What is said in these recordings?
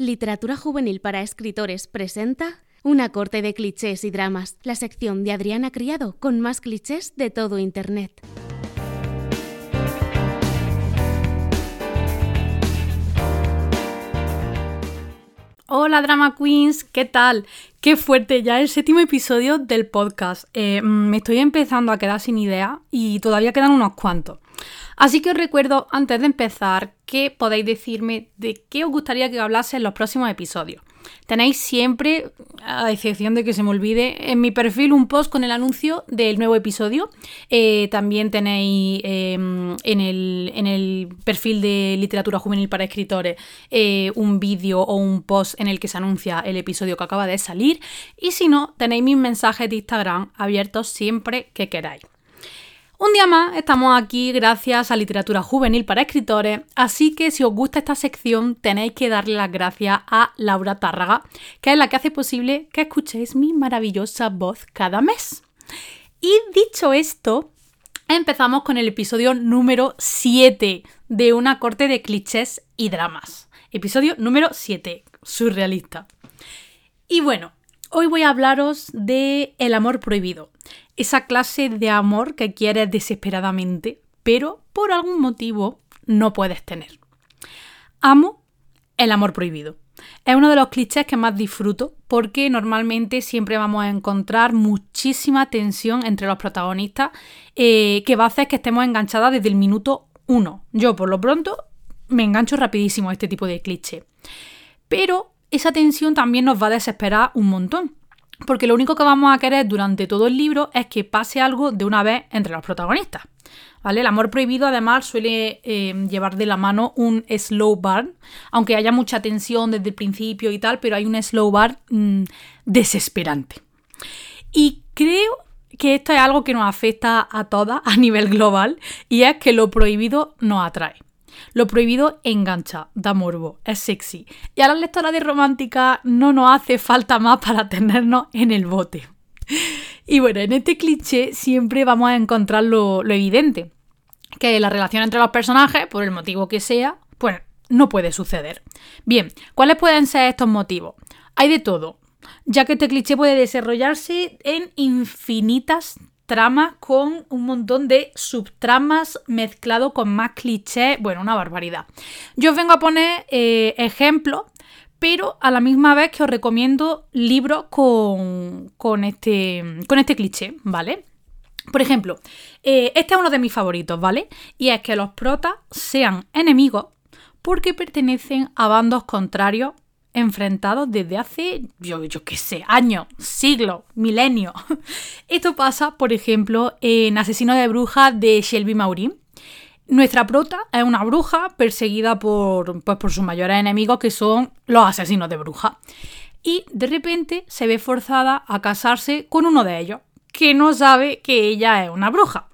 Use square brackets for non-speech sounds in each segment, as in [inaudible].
Literatura Juvenil para Escritores presenta Una corte de clichés y dramas, la sección de Adriana Criado con más clichés de todo Internet. Hola Drama Queens, ¿qué tal? Qué fuerte ya el séptimo episodio del podcast. Eh, me estoy empezando a quedar sin idea y todavía quedan unos cuantos. Así que os recuerdo, antes de empezar, que podéis decirme de qué os gustaría que hablase en los próximos episodios. Tenéis siempre, a excepción de que se me olvide, en mi perfil un post con el anuncio del nuevo episodio. Eh, también tenéis em, en, el, perfil de Literatura Juvenil para Escritores eh, un vídeo o un post en el que se anuncia el episodio que acaba de salir. Y si no, tenéis mis mensajes de Instagram abiertos siempre que queráis. Un día más estamos aquí gracias a Literatura Juvenil para Escritores, así que si os gusta esta sección tenéis que darle las gracias a Laura Tárraga, que es la que hace posible que escuchéis mi maravillosa voz cada mes. Y dicho esto, empezamos con el episodio número 7 de una corte de clichés y dramas. Episodio número 7, surrealista. Y bueno, hoy voy a hablaros de El amor prohibido esa clase de amor que quieres desesperadamente, pero por algún motivo no puedes tener. Amo el amor prohibido. Es uno de los clichés que más disfruto porque normalmente siempre vamos a encontrar muchísima tensión entre los protagonistas eh, que va a hacer que estemos enganchadas desde el minuto uno. Yo por lo pronto me engancho rapidísimo a este tipo de cliché. Pero esa tensión también nos va a desesperar un montón. Porque lo único que vamos a querer durante todo el libro es que pase algo de una vez entre los protagonistas. ¿Vale? El amor prohibido además suele eh, llevar de la mano un slow burn, aunque haya mucha tensión desde el principio y tal, pero hay un slow burn mm, desesperante. Y creo que esto es algo que nos afecta a todas a nivel global y es que lo prohibido nos atrae. Lo prohibido engancha, da morbo, es sexy. Y a las lectoras de romántica no nos hace falta más para tenernos en el bote. Y bueno, en este cliché siempre vamos a encontrar lo, evidente, que la relación entre los personajes, por el motivo que sea, pues no puede suceder. Bien, ¿cuáles pueden ser estos motivos? Hay de todo, ya que este cliché puede desarrollarse en infinitas trama con un montón de subtramas mezclado con más clichés. Bueno, una barbaridad. Yo os vengo a poner eh, ejemplos, pero a la misma vez que os recomiendo libros con, con, este, con este cliché, ¿vale? Por ejemplo, eh, este es uno de mis favoritos, ¿vale? Y es que los protas sean enemigos porque pertenecen a bandos contrarios enfrentados desde hace, yo, qué sé, años, siglos, milenios. [laughs] Esto pasa, por ejemplo, en Asesino de Brujas de Shelby Maury. Nuestra prota es una bruja perseguida por, pues, por sus mayores enemigos, que son los asesinos de brujas. Y de repente se ve forzada a casarse con uno de ellos, que no sabe que ella es una bruja.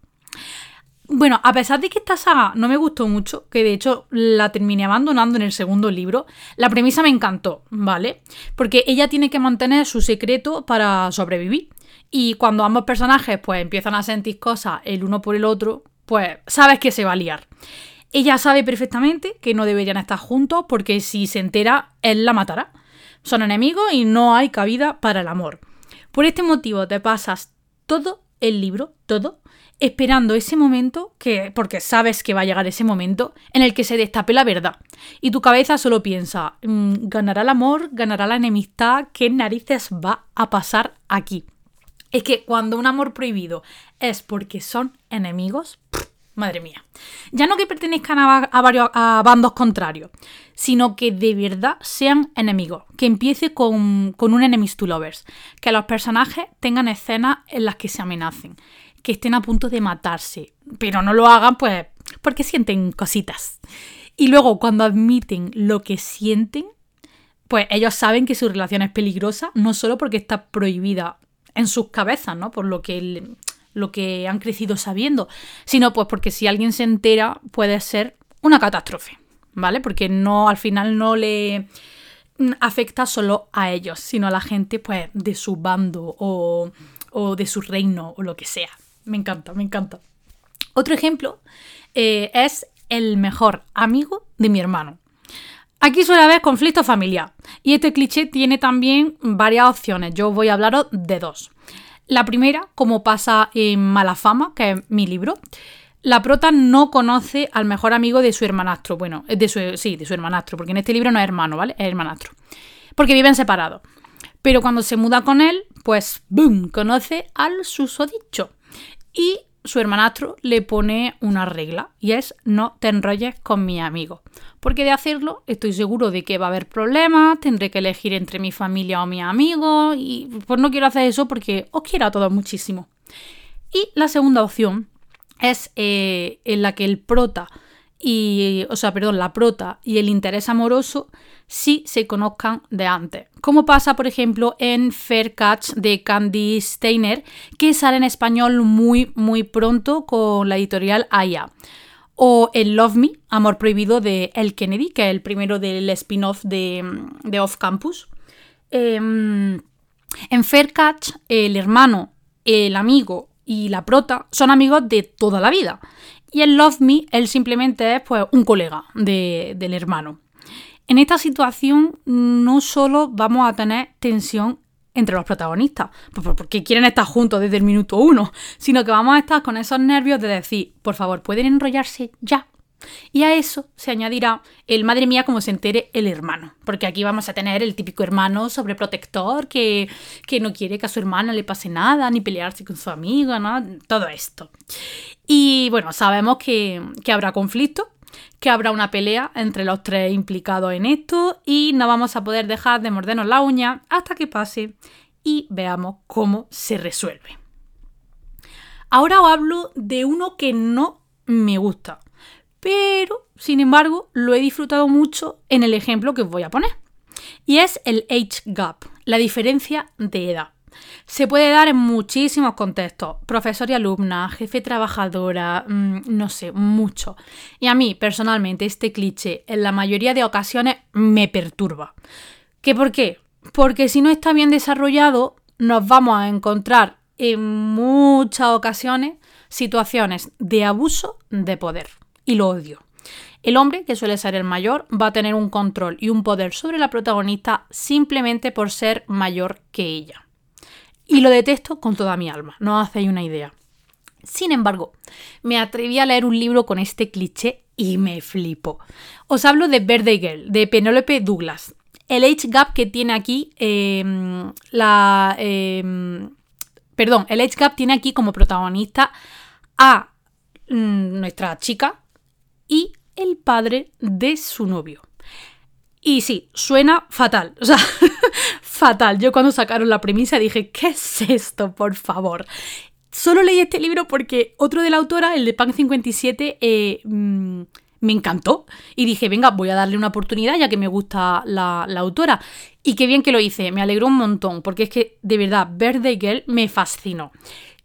Bueno, a pesar de que esta saga no me gustó mucho, que de hecho la terminé abandonando en el segundo libro, la premisa me encantó, ¿vale? Porque ella tiene que mantener su secreto para sobrevivir. Y cuando ambos personajes pues empiezan a sentir cosas el uno por el otro, pues sabes que se va a liar. Ella sabe perfectamente que no deberían estar juntos porque si se entera, él la matará. Son enemigos y no hay cabida para el amor. Por este motivo te pasas todo el libro, todo, esperando ese momento, que, porque sabes que va a llegar ese momento, en el que se destape la verdad. Y tu cabeza solo piensa, mm, ¿ganará el amor? ¿Ganará la enemistad? ¿Qué narices va a pasar aquí? Es que cuando un amor prohibido es porque son enemigos, madre mía. Ya no que pertenezcan a, varios a bandos contrarios, sino que de verdad sean enemigos. Que empiece con, con un enemies to lovers. Que los personajes tengan escenas en las que se amenacen que estén a punto de matarse, pero no lo hagan pues porque sienten cositas. Y luego cuando admiten lo que sienten, pues ellos saben que su relación es peligrosa, no solo porque está prohibida en sus cabezas, ¿no? Por lo que, lo que han crecido sabiendo, sino pues porque si alguien se entera puede ser una catástrofe, ¿vale? Porque no, al final no le afecta solo a ellos, sino a la gente pues de su bando o, o de su reino o lo que sea. Me encanta, me encanta. Otro ejemplo eh, es el mejor amigo de mi hermano. Aquí suele haber conflicto familiar y este cliché tiene también varias opciones. Yo voy a hablaros de dos. La primera, como pasa en Mala Fama, que es mi libro, la prota no conoce al mejor amigo de su hermanastro. Bueno, de su, sí, de su hermanastro, porque en este libro no es hermano, ¿vale? Es hermanastro. Porque viven separados. Pero cuando se muda con él, pues ¡boom! Conoce al susodicho. Y su hermanastro le pone una regla y es no te enrolles con mi amigo. Porque de hacerlo estoy seguro de que va a haber problemas, tendré que elegir entre mi familia o mi amigo y pues no quiero hacer eso porque os quiero a todos muchísimo. Y la segunda opción es eh, en la que el prota y, o sea, perdón, la prota y el interés amoroso sí se conozcan de antes. Como pasa, por ejemplo, en Fair Catch de Candy Steiner, que sale en español muy, muy pronto con la editorial Aya. O en Love Me, Amor Prohibido de El Kennedy, que es el primero del spin-off de, Off Campus. Em, en Fair Catch, el hermano, el amigo y la prota son amigos de toda la vida. Y en Love Me, él simplemente es pues, un colega del hermano. En esta situación no solo vamos a tener tensión entre los protagonistas, porque quieren estar juntos desde el minuto uno, sino que vamos a estar con esos nervios de decir, por favor, pueden enrollarse ya. Y a eso se añadirá el madre mía como se entere el hermano, porque aquí vamos a tener el típico hermano sobreprotector que, que no quiere que a su hermana le pase nada, ni pelearse con su amigo, ¿no? Todo esto. Y bueno, sabemos que, habrá conflicto, que habrá una pelea entre los tres implicados en esto y no vamos a poder dejar de mordernos la uña hasta que pase y veamos cómo se resuelve. Ahora os hablo de uno que no me gusta, pero sin embargo lo he disfrutado mucho en el ejemplo que os voy a poner. Y es el age gap, la diferencia de edad. Se puede dar en muchísimos contextos, profesor y alumna, jefe trabajadora, mm, no sé, mucho. Y a mí, personalmente, este cliché en la mayoría de ocasiones me perturba. ¿Qué por qué? Porque si no está bien desarrollado, nos vamos a encontrar en muchas ocasiones situaciones de abuso de poder. Y lo odio. El hombre, que suele ser el mayor, va a tener un control y un poder sobre la protagonista simplemente por ser mayor que ella. Y lo detesto con toda mi alma, no hacéis una idea. Sin embargo, me atreví a leer un libro con este cliché y me flipo. Os hablo de Birthday Girl, de Penelope Douglas. El age gap que tiene aquí, em, la... Em, perdón, el age gap tiene aquí como protagonista a mm, nuestra chica y el padre de su novio. Y sí, suena fatal. O sea, [laughs] fatal. Yo cuando sacaron la premisa dije, ¿qué es esto, por favor? Solo leí este libro porque otro de la autora, el de Pan 57, eh, mm, me encantó. Y dije, venga, voy a darle una oportunidad ya que me gusta la, la, autora. Y qué bien que lo hice, me alegró un montón, porque es que de verdad, Birthday Girl me fascinó.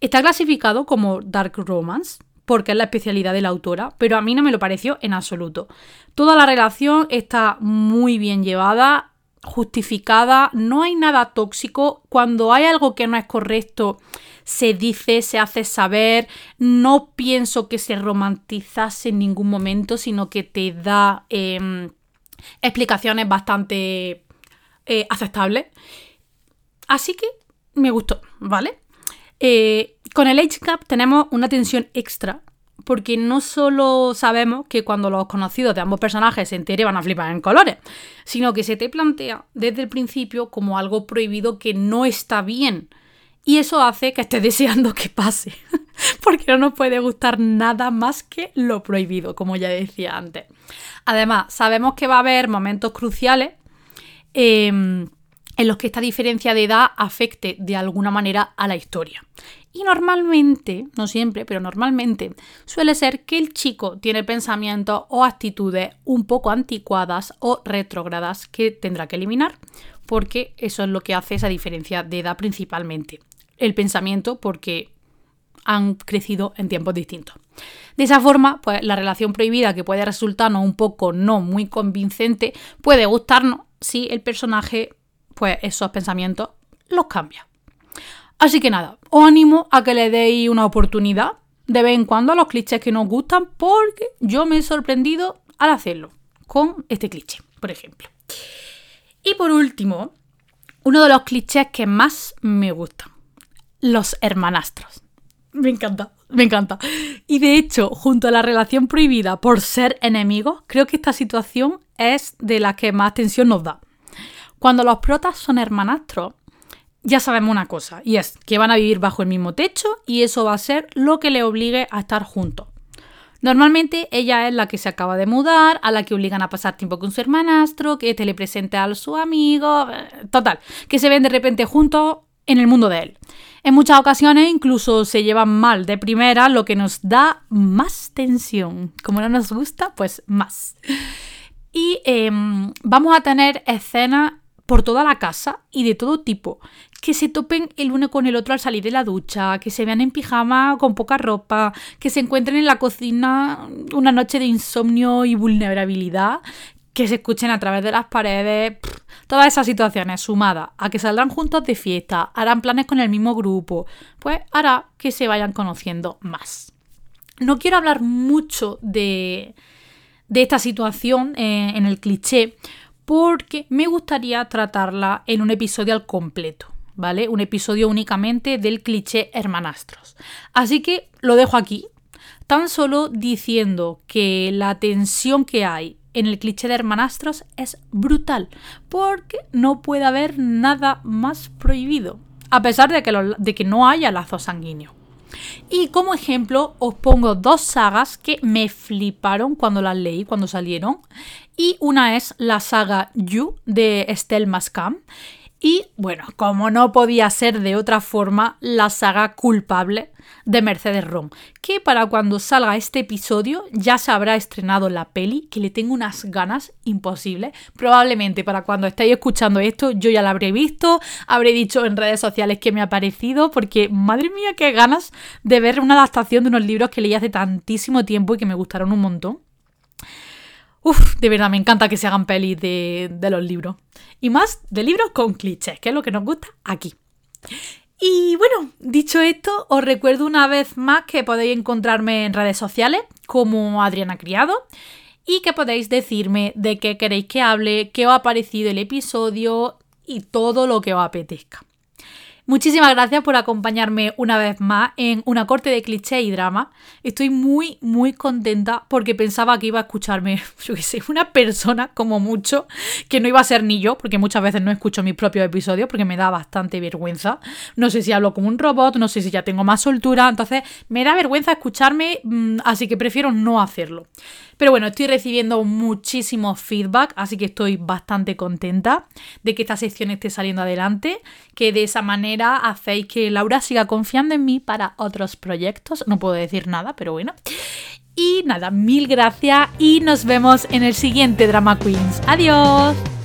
Está clasificado como Dark Romance, porque es la especialidad de la autora, pero a mí no me lo pareció en absoluto. Toda la relación está muy bien llevada, justificada, no hay nada tóxico. Cuando hay algo que no es correcto, se dice, se hace saber. No pienso que se romantizase en ningún momento, sino que te da em, explicaciones bastante eh, aceptables. Así que me gustó, ¿vale? Eh, con el Age Gap tenemos una tensión extra porque no solo sabemos que cuando los conocidos de ambos personajes se enteren van a flipar en colores, sino que se te plantea desde el principio como algo prohibido que no está bien. Y eso hace que estés [laughs] deseando que pase, [laughs] porque no nos puede gustar nada más que lo prohibido, como ya decía antes. Además, sabemos que va a haber momentos cruciales em, en los que esta diferencia de edad afecte de alguna manera a la historia. Y normalmente, no siempre, pero normalmente, suele ser que el chico tiene pensamientos o actitudes un poco anticuadas o retrógradas que tendrá que eliminar, porque eso es lo que hace esa diferencia de edad principalmente. El pensamiento porque han crecido en tiempos distintos. De esa forma, pues la relación prohibida que puede resultarnos un poco no muy convincente puede gustarnos si el personaje, pues esos pensamientos los cambia. Así que nada, os animo a que le deis una oportunidad de vez en cuando a los clichés que nos gustan porque yo me he sorprendido al hacerlo con este cliché. por ejemplo. Y por último, uno de los clichés que más me gustan, los hermanastros. Me encanta, me encanta. Y de hecho, junto a la relación prohibida por ser enemigos, creo que esta situación es de la que más tensión nos da. Cuando los protas son hermanastros, ya sabemos una cosa, y es que van a vivir bajo el mismo techo y eso va a ser lo que le obligue a estar juntos. Normalmente ella es la que se acaba de mudar, a la que obligan a pasar tiempo con su hermanastro, que este le presenta a su amigo, eh, total, que se ven de repente juntos en el mundo de él. En muchas ocasiones incluso se llevan mal de primera, lo que nos da más tensión. Como no nos gusta, pues más. Y em, vamos a tener escenas por toda la casa y de todo tipo. Que se topen el uno con el otro al salir de la ducha, que se vean en pijama con poca ropa, que se encuentren en la cocina una noche de insomnio y vulnerabilidad, que se escuchen a través de las paredes. todas esas situaciones sumadas a que saldrán juntos de fiesta, harán planes con el mismo grupo, pues hará que se vayan conociendo más. No quiero hablar mucho de, de esta situación eh, en el cliché, porque me gustaría tratarla en un episodio al completo, ¿vale? Un episodio únicamente del cliché hermanastros. Así que lo dejo aquí, tan solo diciendo que la tensión que hay en el cliché de hermanastros es brutal, porque no puede haber nada más prohibido, a pesar de que, de que no haya lazo sanguíneo. Y como ejemplo os pongo dos sagas que me fliparon cuando las leí, cuando salieron. Y una es la saga You de Estelle Mascam. Y bueno, como no podía ser de otra forma, la saga culpable de Mercedes Ron, que para cuando salga este episodio ya se habrá estrenado la peli, que le tengo unas ganas imposibles. Probablemente para cuando estéis escuchando esto yo ya la habré visto, habré dicho en redes sociales que me ha parecido, porque madre mía, qué ganas de ver una adaptación de unos libros que leí hace tantísimo tiempo y que me gustaron un montón. Uf, de verdad, me encanta que se hagan pelis de, de los libros. Y más de libros con clichés, que es lo que nos gusta aquí. Y bueno, dicho esto, os recuerdo una vez más que podéis encontrarme en redes sociales como Adriana Criado y que podéis decirme de qué queréis que hable, qué os ha parecido el episodio y todo lo que os apetezca. Muchísimas gracias por acompañarme una vez más en una corte de cliché y drama. Estoy muy, muy contenta porque pensaba que iba a escucharme, [laughs] yo qué sé, una persona como mucho, que no iba a ser ni yo, porque muchas veces no escucho mis propios episodios porque me da bastante vergüenza. No sé si hablo como un robot, no sé si ya tengo más soltura, entonces me da vergüenza escucharme, mm, así que prefiero no hacerlo. Pero bueno, estoy recibiendo muchísimo feedback, así que estoy bastante contenta de que esta sección esté saliendo adelante, que de esa hacéis que Laura siga confiando en mí para otros proyectos. No puedo decir nada, pero bueno. Y nada, mil gracias y nos vemos en el siguiente Drama Queens. Adiós.